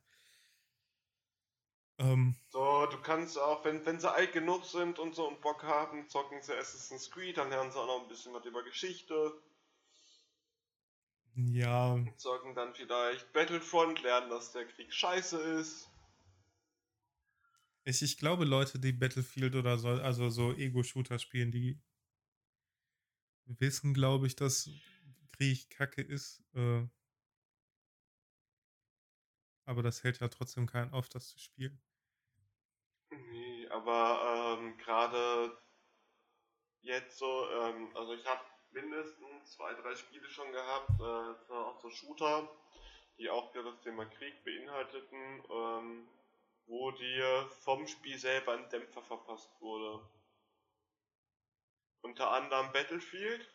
Ähm, So, du kannst auch, wenn, wenn sie alt genug sind und so und Bock haben, zocken sie Assassin's Creed, dann lernen sie auch noch ein bisschen was über Geschichte, ja, zocken dann vielleicht Battlefront, lernen, dass der Krieg scheiße ist. ich, ich glaube, Leute, die Battlefield oder so, also so Ego-Shooter spielen, die wissen, glaube ich, dass Krieg Kacke ist. Äh, aber das hält ja trotzdem keinen auf, das zu spielen. Nee, aber ähm, gerade jetzt so, ähm, also ich habe mindestens zwei, drei Spiele schon gehabt, äh, auch so Shooter, die auch wieder das Thema Krieg beinhalteten, ähm, wo dir vom Spiel selber ein Dämpfer verpasst wurde. Unter anderem Battlefield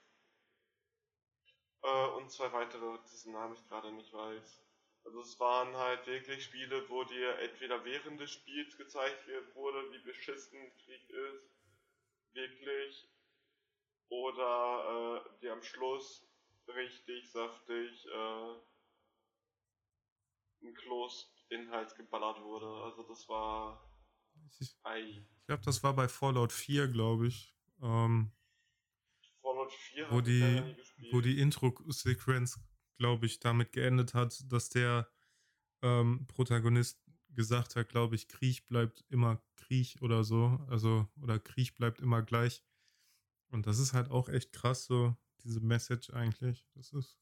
äh, und zwei weitere, dessen Namen ich gerade nicht weiß. Also es waren halt wirklich Spiele, wo dir entweder während des Spiels gezeigt wurde, wie beschissen Krieg ist, wirklich, oder äh, dir am Schluss richtig saftig äh, ein Kloß-Inhalt geballert wurde. Also das war Ich, ich glaube, das war bei Fallout 4, glaube ich. Ähm, Fallout 4 wo die, wo die Intro-Sequenz, glaube ich, damit geendet hat, dass der ähm, Protagonist gesagt hat, glaube ich, Krieg bleibt immer Krieg oder so. Also, oder Krieg bleibt immer gleich. Und das ist halt auch echt krass, so diese Message eigentlich. Das ist.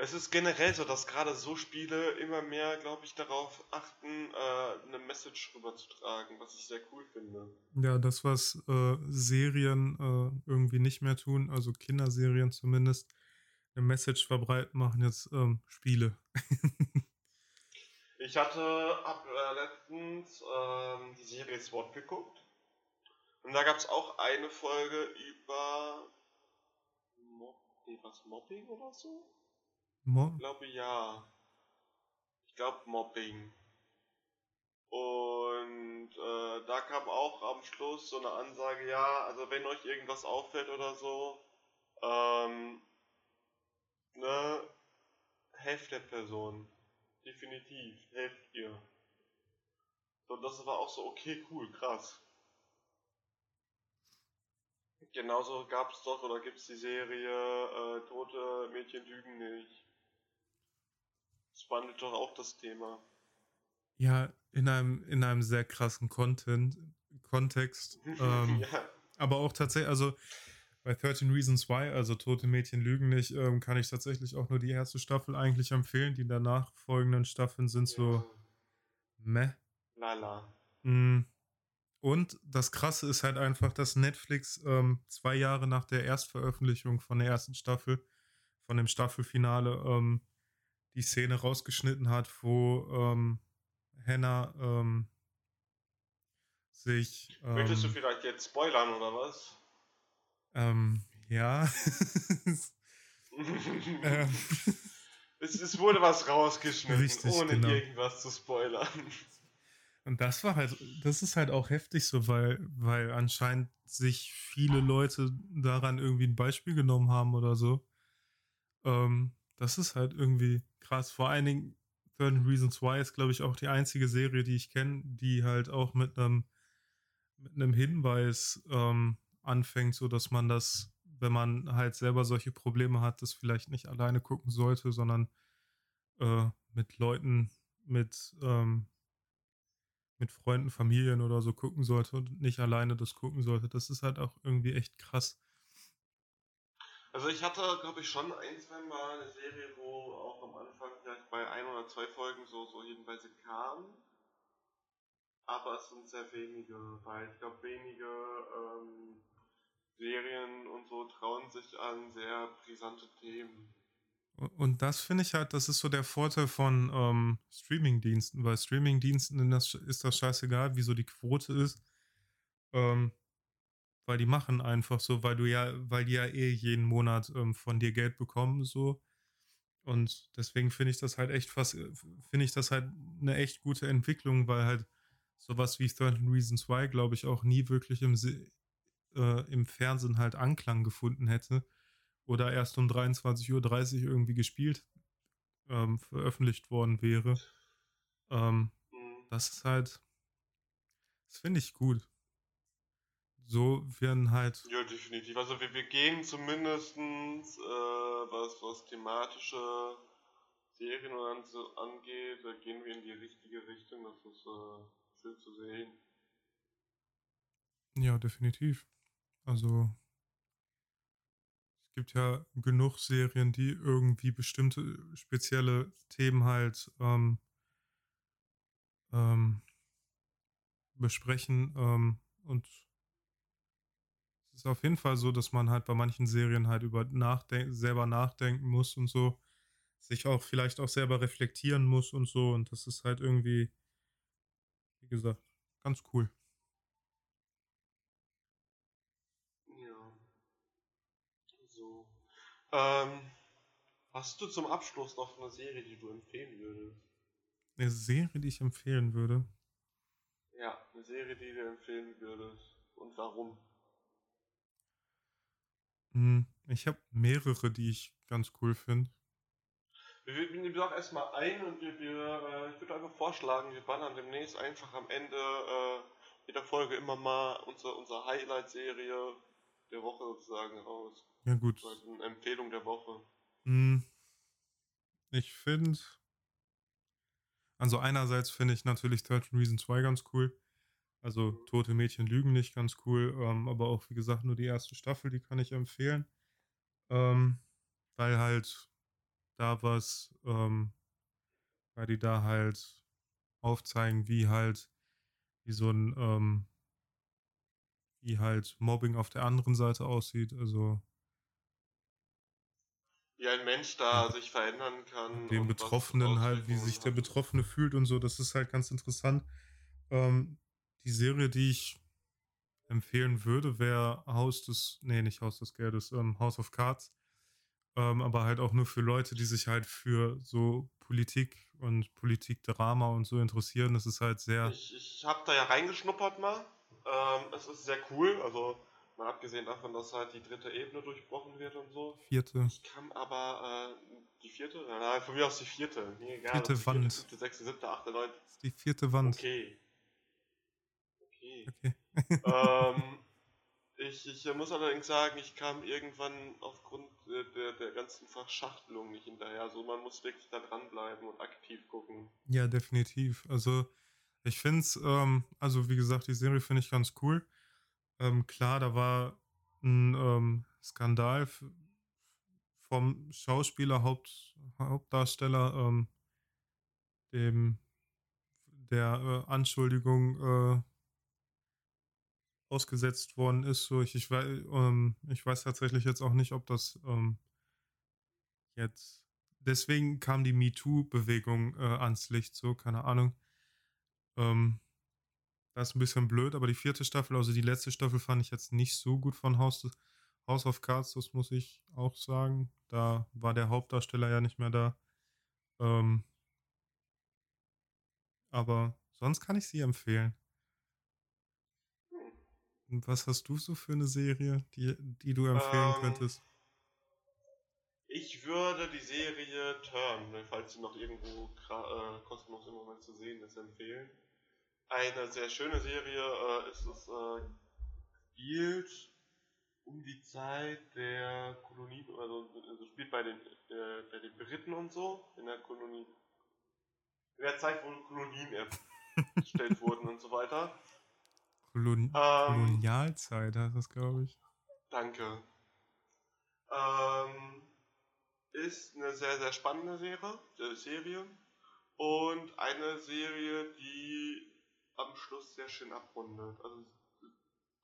Es ist generell so, dass gerade so Spiele immer mehr, glaube ich, darauf achten, äh, eine Message rüberzutragen, was ich sehr cool finde. Ja, das, was äh, Serien äh, irgendwie nicht mehr tun, also Kinderserien zumindest, eine Message verbreiten, machen jetzt ähm, Spiele. *laughs* Ich hatte hab, äh, letztens ähm, die Serie SWAT geguckt. Und da gab es auch eine Folge über Mob nee, was, Mobbing oder so? Mo Ich glaube ja. Ich glaube Mobbing. Und äh, da kam auch am Schluss so eine Ansage, ja, also wenn euch irgendwas auffällt oder so, ähm, ne, helft der Person. Definitiv, helft ihr. Und das war auch so, okay, cool, krass. Genauso gab es doch oder gibt es die Serie äh, Tote Mädchen lügen nicht. Das wandelt doch auch das Thema. Ja, in einem, in einem sehr krassen Content, Kontext. *laughs* Ähm, ja. Aber auch tatsächlich, also bei 13 Reasons Why, also Tote Mädchen lügen nicht, ähm, kann ich tatsächlich auch nur die erste Staffel eigentlich empfehlen. Die danach folgenden Staffeln sind so, meh. Lala. Mm. Und das Krasse ist halt einfach, dass Netflix ähm, zwei Jahre nach der Erstveröffentlichung von der ersten Staffel, von dem Staffelfinale, ähm, die Szene rausgeschnitten hat, wo ähm, Hannah ähm, sich. Möchtest du ähm, vielleicht jetzt spoilern oder was? ähm, ja. ähm, *laughs* es, es wurde was rausgeschnitten, Richtig, ohne genau. irgendwas zu spoilern. Und das war halt, das ist halt auch heftig so, weil, weil anscheinend sich viele Leute daran irgendwie ein Beispiel genommen haben oder so. Ähm, das ist halt irgendwie krass. Vor allen Dingen 13 Reasons Why ist, glaube ich, auch die einzige Serie, die ich kenne, die halt auch mit einem mit Hinweis ähm, anfängt, so dass man das, wenn man halt selber solche Probleme hat, das vielleicht nicht alleine gucken sollte, sondern äh, mit Leuten, mit ähm, mit Freunden, Familien oder so gucken sollte und nicht alleine das gucken sollte. Das ist halt auch irgendwie echt krass. Also ich hatte, glaube ich, schon ein, zwei Mal eine Serie, wo auch am Anfang vielleicht bei ein oder zwei Folgen so, so Hinweise kamen. Aber es sind sehr wenige, weil ich glaube, wenige ähm, Serien und so trauen sich an sehr brisante Themen. Und das finde ich halt, das ist so der Vorteil von ähm, Streaming-Diensten, weil Streaming-Diensten ist das scheißegal, wieso die Quote ist. Ähm, weil die machen einfach so, weil du ja, weil die ja eh jeden Monat ähm, von dir Geld bekommen, so. Und deswegen finde ich das halt echt fast, finde ich das halt eine echt gute Entwicklung, weil halt sowas wie 13 Reasons Why, glaube ich, auch nie wirklich im, äh, im Fernsehen halt Anklang gefunden hätte oder erst um 23.30 Uhr irgendwie gespielt, ähm, veröffentlicht worden wäre. Ähm, Mhm. das ist halt, das finde ich gut. So werden halt, Ja, definitiv. Also wir, wir gehen zumindest, äh, was, was thematische Serien oder so angeht, da gehen wir in die richtige Richtung. Das ist äh, schön zu sehen. ja, definitiv. Also, es gibt ja genug Serien, die irgendwie bestimmte spezielle Themen halt ähm, ähm, besprechen. Ähm, und ist auf jeden Fall so, dass man halt bei manchen Serien halt über nachden selber nachdenken muss und so, sich auch vielleicht auch selber reflektieren muss und so. Und das ist halt irgendwie, wie gesagt, ganz cool. Ja. So. Ähm, hast du zum Abschluss noch eine Serie, die du empfehlen würdest? Eine Serie, die ich empfehlen würde. Ja, eine Serie, die du empfehlen würdest. Und warum? Hm, Ich habe mehrere, die ich ganz cool finde. Wir, nehmen doch erstmal ein und wir, wir äh, ich würde einfach vorschlagen, wir ballern demnächst einfach am Ende äh, jeder Folge immer mal unsere, unsere Highlight-Serie der Woche sozusagen raus. Ja, gut. Also eine Empfehlung der Woche. Hm, Ich finde, also einerseits finde ich natürlich 13 Reasons Why ganz cool. Also Tote Mädchen lügen nicht ganz cool, ähm, aber auch wie gesagt nur die erste Staffel, die kann ich empfehlen. Ähm, weil halt da was, ähm, weil die da halt aufzeigen, wie halt, wie so ein, ähm, wie halt Mobbing auf der anderen Seite aussieht. Also Wie ein Mensch da sich verändern kann. den Betroffenen halt, wie sich der. Betroffene fühlt und so, das ist halt ganz interessant. Ähm, die Serie, die ich empfehlen würde, wäre Haus des, nee, nicht Haus des Geldes, ähm, House of Cards. Ähm, aber halt auch nur für Leute, die sich halt für so Politik und Politikdrama und so interessieren. Das ist halt sehr, Ich, ich habe da ja reingeschnuppert mal. Ähm, es ist sehr cool. Also mal abgesehen davon, dass halt die dritte Ebene durchbrochen wird und so. vierte, Ich kann aber äh, die vierte? Nein, von mir aus die vierte. Mir egal. Vierte Wand. fünfte, sechste, siebte, achte, neunte. die vierte Wand. Okay. Okay. Okay. ähm, *laughs* ich, ich muss allerdings sagen, ich kam irgendwann aufgrund der, der ganzen Verschachtelung nicht hinterher. Also man muss wirklich da dranbleiben und aktiv gucken. Ja, definitiv. Also ich finde es, ähm, also wie gesagt, die Serie finde ich ganz cool. Ähm, klar, da war ein ähm, Skandal vom Schauspieler, Haupt, Hauptdarsteller, ähm, dem, der äh, Anschuldigung äh, ausgesetzt worden ist. So, ich, ich, weiß, ähm, ich weiß tatsächlich jetzt auch nicht, ob das ähm, jetzt. Deswegen kam die MeToo-Bewegung äh, ans Licht, so, keine Ahnung. Ähm, das ist ein bisschen blöd, aber die vierte Staffel, also die letzte Staffel, fand ich jetzt nicht so gut von House, House of Cards, das muss ich auch sagen. Da war der Hauptdarsteller ja nicht mehr da. Ähm, aber sonst kann ich sie empfehlen. Und was hast du so für eine Serie, die, die du empfehlen ähm, könntest? Ich würde die Serie Turn, falls sie noch irgendwo äh, kostenlos im Moment zu sehen ist, empfehlen. Eine sehr schöne Serie äh, ist es äh, spielt um die Zeit der Kolonie, also, also spielt bei den, äh, bei den Briten und so, in der Kolonie. In der Zeit, wo Kolonien erstellt wurden und so weiter. Kolon ähm, Kolonialzeit heißt das, glaube ich. Danke. Ähm, ist eine sehr, sehr spannende Serie, äh, Serie. Und eine Serie, die am Schluss sehr schön abrundet. Also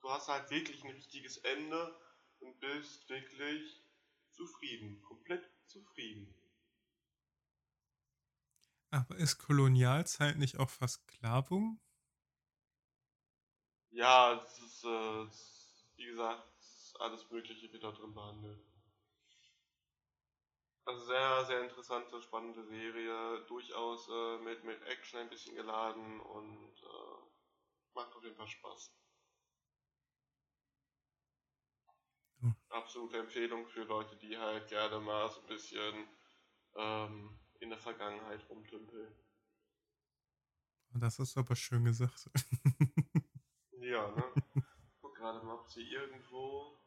du hast halt wirklich ein richtiges Ende und bist wirklich zufrieden, komplett zufrieden. Aber ist Kolonialzeit nicht auch Versklavung? Ja, es ist, äh, wie gesagt, alles Mögliche wird da drin behandelt. Also sehr, sehr interessante, spannende Serie, durchaus äh, mit, mit Action ein bisschen geladen und äh, macht auf jeden Fall Spaß. Hm. Absolute Empfehlung für Leute, die halt gerne mal so ein bisschen ähm, in der Vergangenheit rumtümpeln. Das ist aber schön gesagt. *laughs* Ja, ne? Guck gerade mal, ob sie irgendwo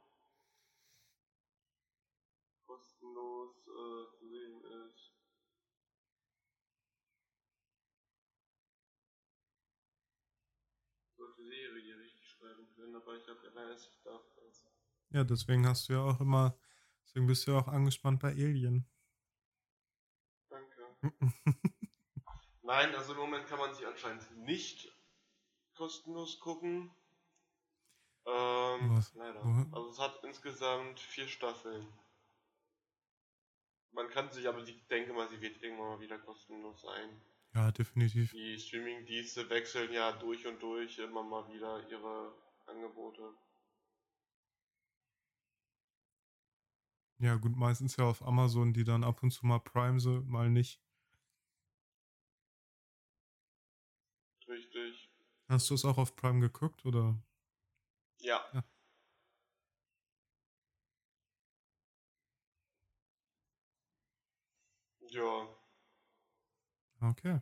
kostenlos äh, zu sehen ist. Sollte Serie hier richtig schreiben können, aber ich habe ja leider nicht dafür. Ja, deswegen hast du ja auch immer, deswegen bist du ja auch angespannt bei Alien. Danke. *laughs* Nein, also im Moment kann man sich anscheinend nicht kostenlos gucken. Ähm, Was? leider. Mhm. Also es hat insgesamt vier Staffeln. Man kann sich, aber ich denke mal, sie wird irgendwann mal wieder kostenlos sein. Ja, definitiv. Die Streaming-Dienste wechseln ja durch und durch immer mal wieder ihre Angebote. Ja, gut, meistens ja auf Amazon, die dann ab und zu mal Prime mal nicht. Richtig. Hast du es auch auf Prime geguckt, oder? Ja. ja. Ja. Okay.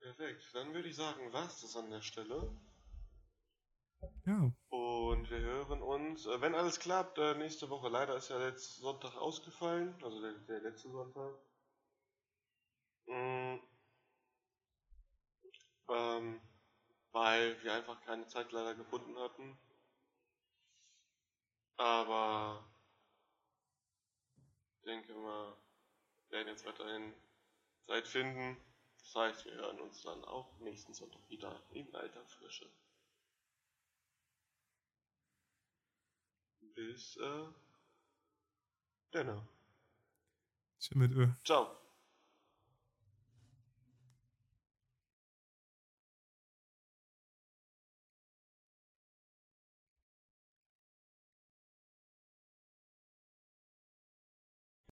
Perfekt. Dann würde ich sagen, was das an der Stelle. Ja. Und wir hören uns, äh, wenn alles klappt, äh, nächste Woche. Leider ist ja letzter Sonntag ausgefallen, also der, der letzte Sonntag. Ähm, weil wir einfach keine Zeit leider gefunden hatten. Aber ich denke mal, wir werden jetzt weiterhin Zeit finden. Das heißt, wir hören uns dann auch nächsten Sonntag wieder in alter Frische. Bis äh, dann. Ciao.